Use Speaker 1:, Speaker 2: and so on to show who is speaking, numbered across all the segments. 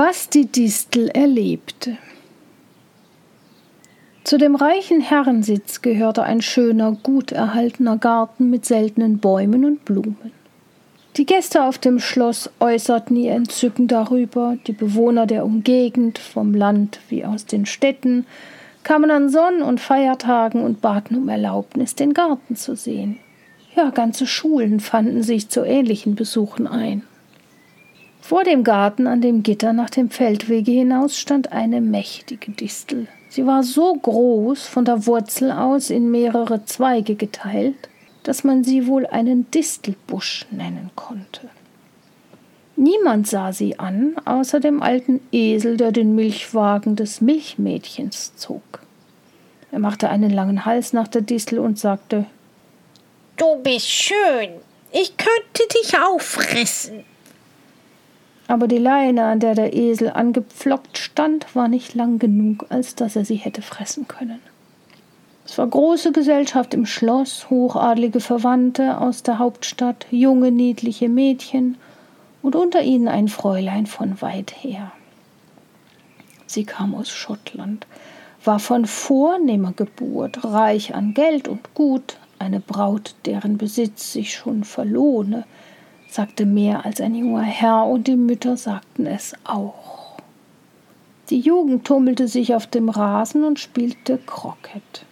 Speaker 1: Was die Distel erlebte. Zu dem reichen Herrensitz gehörte ein schöner, gut erhaltener Garten mit seltenen Bäumen und Blumen. Die Gäste auf dem Schloss äußerten ihr Entzücken darüber, die Bewohner der Umgegend, vom Land wie aus den Städten, kamen an Sonn- und Feiertagen und baten um Erlaubnis, den Garten zu sehen. Ja, ganze Schulen fanden sich zu ähnlichen Besuchen ein. Vor dem Garten an dem Gitter nach dem Feldwege hinaus stand eine mächtige Distel. Sie war so groß, von der Wurzel aus in mehrere Zweige geteilt, dass man sie wohl einen Distelbusch nennen konnte. Niemand sah sie an, außer dem alten Esel, der den Milchwagen des Milchmädchens zog. Er machte einen langen Hals nach der Distel und sagte
Speaker 2: Du bist schön. Ich könnte dich auffressen.
Speaker 1: Aber die Leine, an der der Esel angepflockt stand, war nicht lang genug, als dass er sie hätte fressen können. Es war große Gesellschaft im Schloss, hochadlige Verwandte aus der Hauptstadt, junge, niedliche Mädchen und unter ihnen ein Fräulein von weit her. Sie kam aus Schottland, war von vornehmer Geburt, reich an Geld und Gut, eine Braut, deren Besitz sich schon verlohne, sagte mehr als ein junger Herr, und die Mütter sagten es auch. Die Jugend tummelte sich auf dem Rasen und spielte Croquet.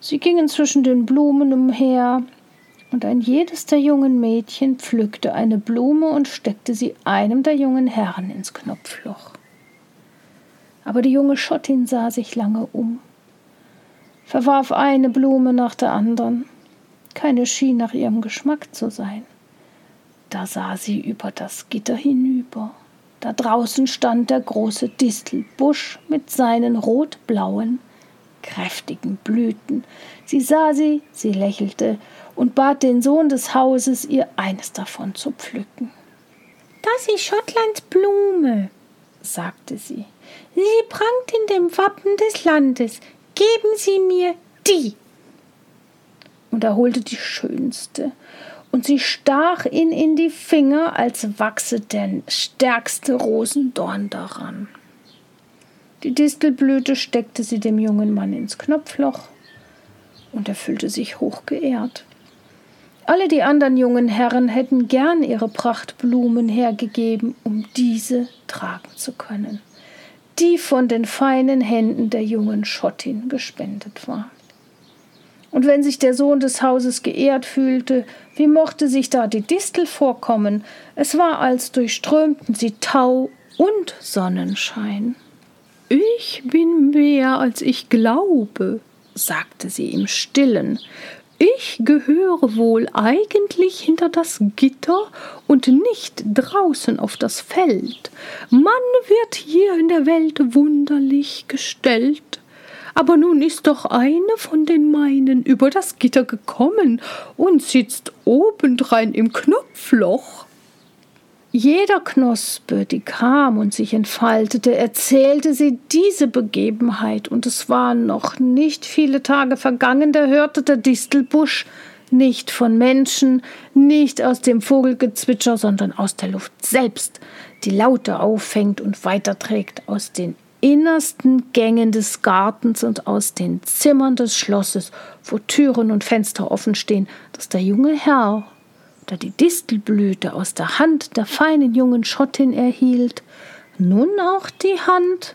Speaker 1: Sie gingen zwischen den Blumen umher, und ein jedes der jungen Mädchen pflückte eine Blume und steckte sie einem der jungen Herren ins Knopfloch. Aber die junge Schottin sah sich lange um, verwarf eine Blume nach der anderen, keine schien nach ihrem Geschmack zu sein. Da sah sie über das Gitter hinüber. Da draußen stand der große Distelbusch mit seinen rotblauen, kräftigen Blüten. Sie sah sie, sie lächelte und bat den Sohn des Hauses, ihr eines davon zu pflücken.
Speaker 2: Das ist Schottlands Blume, sagte sie. Sie prangt in dem Wappen des Landes. Geben Sie mir die.
Speaker 1: Und er holte die schönste und sie stach ihn in die Finger, als wachse der stärkste Rosendorn daran. Die Distelblüte steckte sie dem jungen Mann ins Knopfloch, und er fühlte sich hochgeehrt. Alle die anderen jungen Herren hätten gern ihre Prachtblumen hergegeben, um diese tragen zu können, die von den feinen Händen der jungen Schottin gespendet war. Und wenn sich der Sohn des Hauses geehrt fühlte, wie mochte sich da die Distel vorkommen? Es war, als durchströmten sie Tau und Sonnenschein. Ich bin mehr, als ich glaube, sagte sie im stillen. Ich gehöre wohl eigentlich hinter das Gitter und nicht draußen auf das Feld. Man wird hier in der Welt wunderlich gestellt aber nun ist doch eine von den meinen über das Gitter gekommen und sitzt obendrein im Knopfloch. Jeder Knospe, die kam und sich entfaltete, erzählte sie diese Begebenheit, und es waren noch nicht viele Tage vergangen, da hörte der Distelbusch nicht von Menschen, nicht aus dem Vogelgezwitscher, sondern aus der Luft selbst, die Laute auffängt und weiterträgt aus den innersten Gängen des Gartens und aus den Zimmern des Schlosses, wo Türen und Fenster offen stehen, dass der junge Herr, der die Distelblüte aus der Hand der feinen jungen Schottin erhielt, nun auch die Hand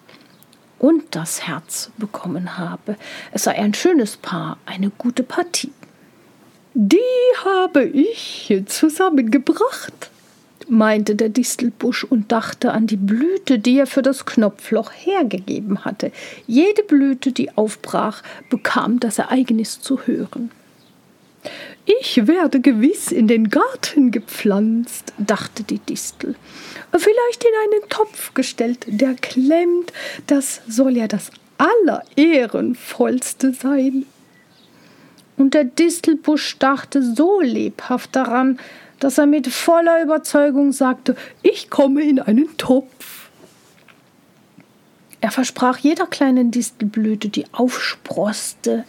Speaker 1: und das Herz bekommen habe. Es sei ein schönes Paar, eine gute Partie. Die habe ich zusammengebracht, meinte der Distelbusch und dachte an die Blüte, die er für das Knopfloch hergegeben hatte. Jede Blüte, die aufbrach, bekam das Ereignis zu hören. Ich werde gewiss in den Garten gepflanzt, dachte die Distel. Vielleicht in einen Topf gestellt, der klemmt, das soll ja das Allerehrenvollste sein. Und der Distelbusch dachte so lebhaft daran, dass er mit voller Überzeugung sagte, ich komme in einen Topf. Er versprach jeder kleinen Distelblüte, die aufsproste,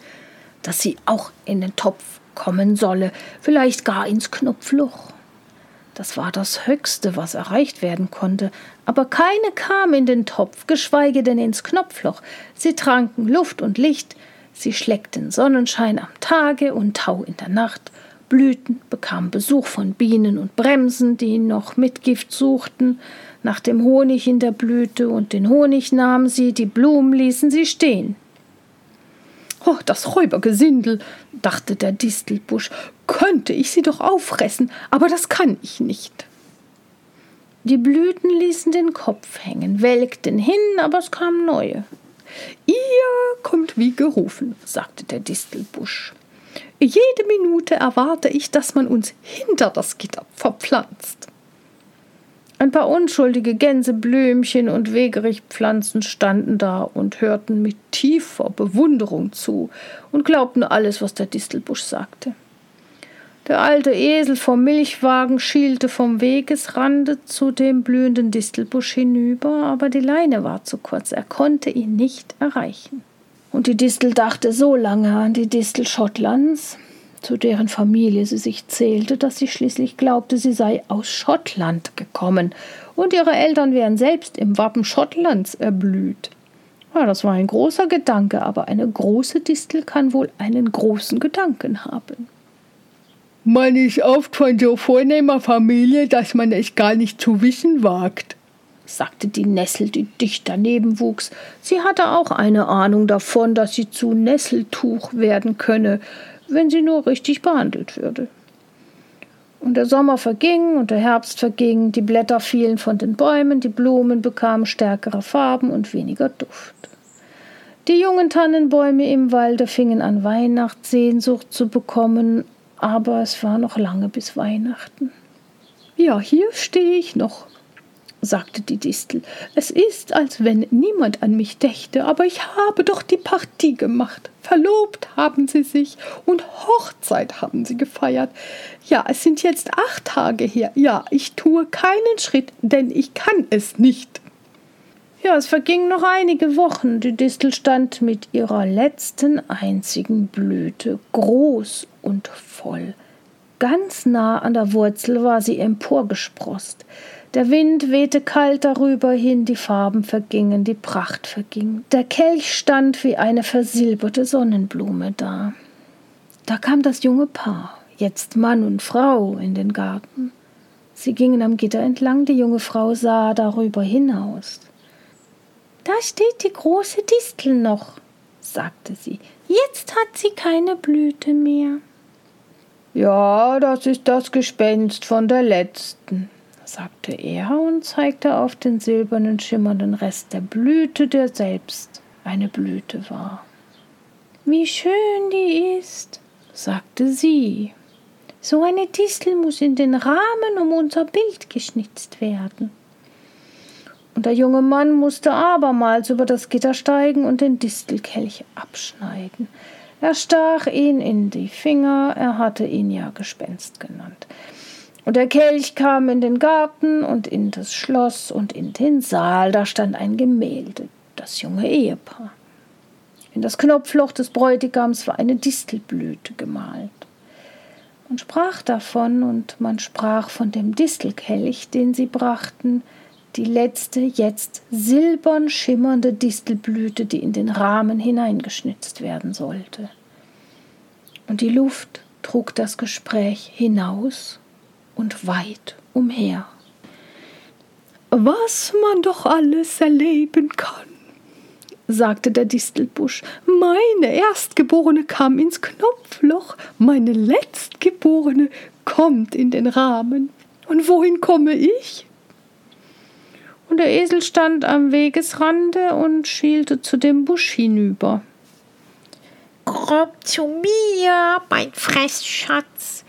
Speaker 1: dass sie auch in den Topf kommen solle, vielleicht gar ins Knopfloch. Das war das Höchste, was erreicht werden konnte, aber keine kam in den Topf, geschweige denn ins Knopfloch. Sie tranken Luft und Licht, sie schleckten Sonnenschein am Tage und Tau in der Nacht, Blüten bekamen Besuch von Bienen und Bremsen, die noch Mitgift suchten, nach dem Honig in der Blüte, und den Honig nahmen sie, die Blumen ließen sie stehen.
Speaker 2: Oh, das Räubergesindel, dachte der Distelbusch, könnte ich sie doch auffressen, aber das kann ich nicht.
Speaker 1: Die Blüten ließen den Kopf hängen, welkten hin, aber es kamen neue.
Speaker 2: Ihr kommt wie gerufen, sagte der Distelbusch. Jede Minute erwarte ich, dass man uns hinter das Gitter verpflanzt.
Speaker 1: Ein paar unschuldige Gänseblümchen und Wegerichtpflanzen standen da und hörten mit tiefer Bewunderung zu und glaubten alles, was der Distelbusch sagte. Der alte Esel vom Milchwagen schielte vom Wegesrande zu dem blühenden Distelbusch hinüber, aber die Leine war zu kurz, er konnte ihn nicht erreichen. Und die Distel dachte so lange an die Distel Schottlands, zu deren Familie sie sich zählte, dass sie schließlich glaubte, sie sei aus Schottland gekommen und ihre Eltern wären selbst im Wappen Schottlands erblüht. Ja, das war ein großer Gedanke, aber eine große Distel kann wohl einen großen Gedanken haben.
Speaker 2: Man ist oft von so vornehmer Familie, dass man es gar nicht zu wissen wagt, sagte die Nessel, die dicht daneben wuchs. Sie hatte auch eine Ahnung davon, dass sie zu Nesseltuch werden könne, wenn sie nur richtig behandelt würde. Und der Sommer verging und der Herbst verging, die Blätter fielen von den Bäumen, die Blumen bekamen stärkere Farben und weniger Duft. Die jungen Tannenbäume im Walde fingen an Weihnachtssehnsucht zu bekommen, aber es war noch lange bis Weihnachten. Ja, hier stehe ich noch, sagte die Distel. Es ist, als wenn niemand an mich dächte, aber ich habe doch die Partie gemacht. Verlobt haben sie sich und Hochzeit haben sie gefeiert. Ja, es sind jetzt acht Tage her. Ja, ich tue keinen Schritt, denn ich kann es nicht.
Speaker 1: Ja, es vergingen noch einige Wochen. Die Distel stand mit ihrer letzten einzigen Blüte groß und voll. Ganz nah an der Wurzel war sie emporgesproßt. Der Wind wehte kalt darüber hin, die Farben vergingen, die Pracht verging. Der Kelch stand wie eine versilberte Sonnenblume da. Da kam das junge Paar, jetzt Mann und Frau, in den Garten. Sie gingen am Gitter entlang, die junge Frau sah darüber hinaus.
Speaker 2: Da steht die große Distel noch, sagte sie. Jetzt hat sie keine Blüte mehr.
Speaker 1: Ja, das ist das Gespenst von der letzten, sagte er und zeigte auf den silbernen, schimmernden Rest der Blüte, der selbst eine Blüte war.
Speaker 2: Wie schön die ist, sagte sie. So eine Distel muss in den Rahmen um unser Bild geschnitzt werden.
Speaker 1: Und der junge Mann musste abermals über das Gitter steigen und den Distelkelch abschneiden. Er stach ihn in die Finger, er hatte ihn ja Gespenst genannt. Und der Kelch kam in den Garten und in das Schloss und in den Saal, da stand ein Gemälde, das junge Ehepaar. In das Knopfloch des Bräutigams war eine Distelblüte gemalt. Man sprach davon und man sprach von dem Distelkelch, den sie brachten, die letzte, jetzt silbern schimmernde Distelblüte, die in den Rahmen hineingeschnitzt werden sollte. Und die Luft trug das Gespräch hinaus und weit umher.
Speaker 2: Was man doch alles erleben kann, sagte der Distelbusch. Meine Erstgeborene kam ins Knopfloch, meine Letztgeborene kommt in den Rahmen. Und wohin komme ich?
Speaker 1: Und der Esel stand am Wegesrande und schielte zu dem Busch hinüber.
Speaker 3: Komm zu mir, mein Fressschatz,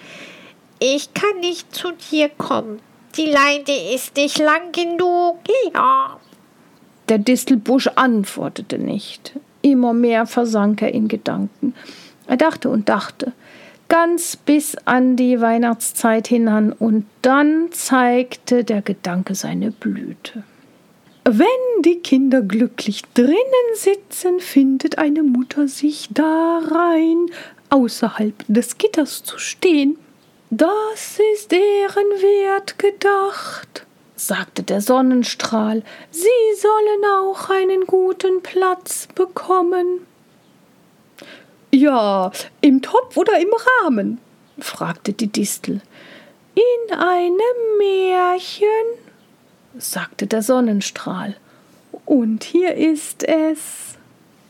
Speaker 3: ich kann nicht zu dir kommen. Die Leine ist nicht lang genug. Ja.
Speaker 1: Der Distelbusch antwortete nicht. Immer mehr versank er in Gedanken. Er dachte und dachte, ganz bis an die Weihnachtszeit hinan, und dann zeigte der Gedanke seine Blüte.
Speaker 2: Wenn die Kinder glücklich drinnen sitzen, findet eine Mutter sich darein, außerhalb des Gitters zu stehen
Speaker 1: Das ist ehrenwert gedacht, sagte der Sonnenstrahl. Sie sollen auch einen guten Platz bekommen. Ja, im Topf oder im Rahmen? fragte die Distel. In einem Märchen, sagte der Sonnenstrahl. Und hier ist es.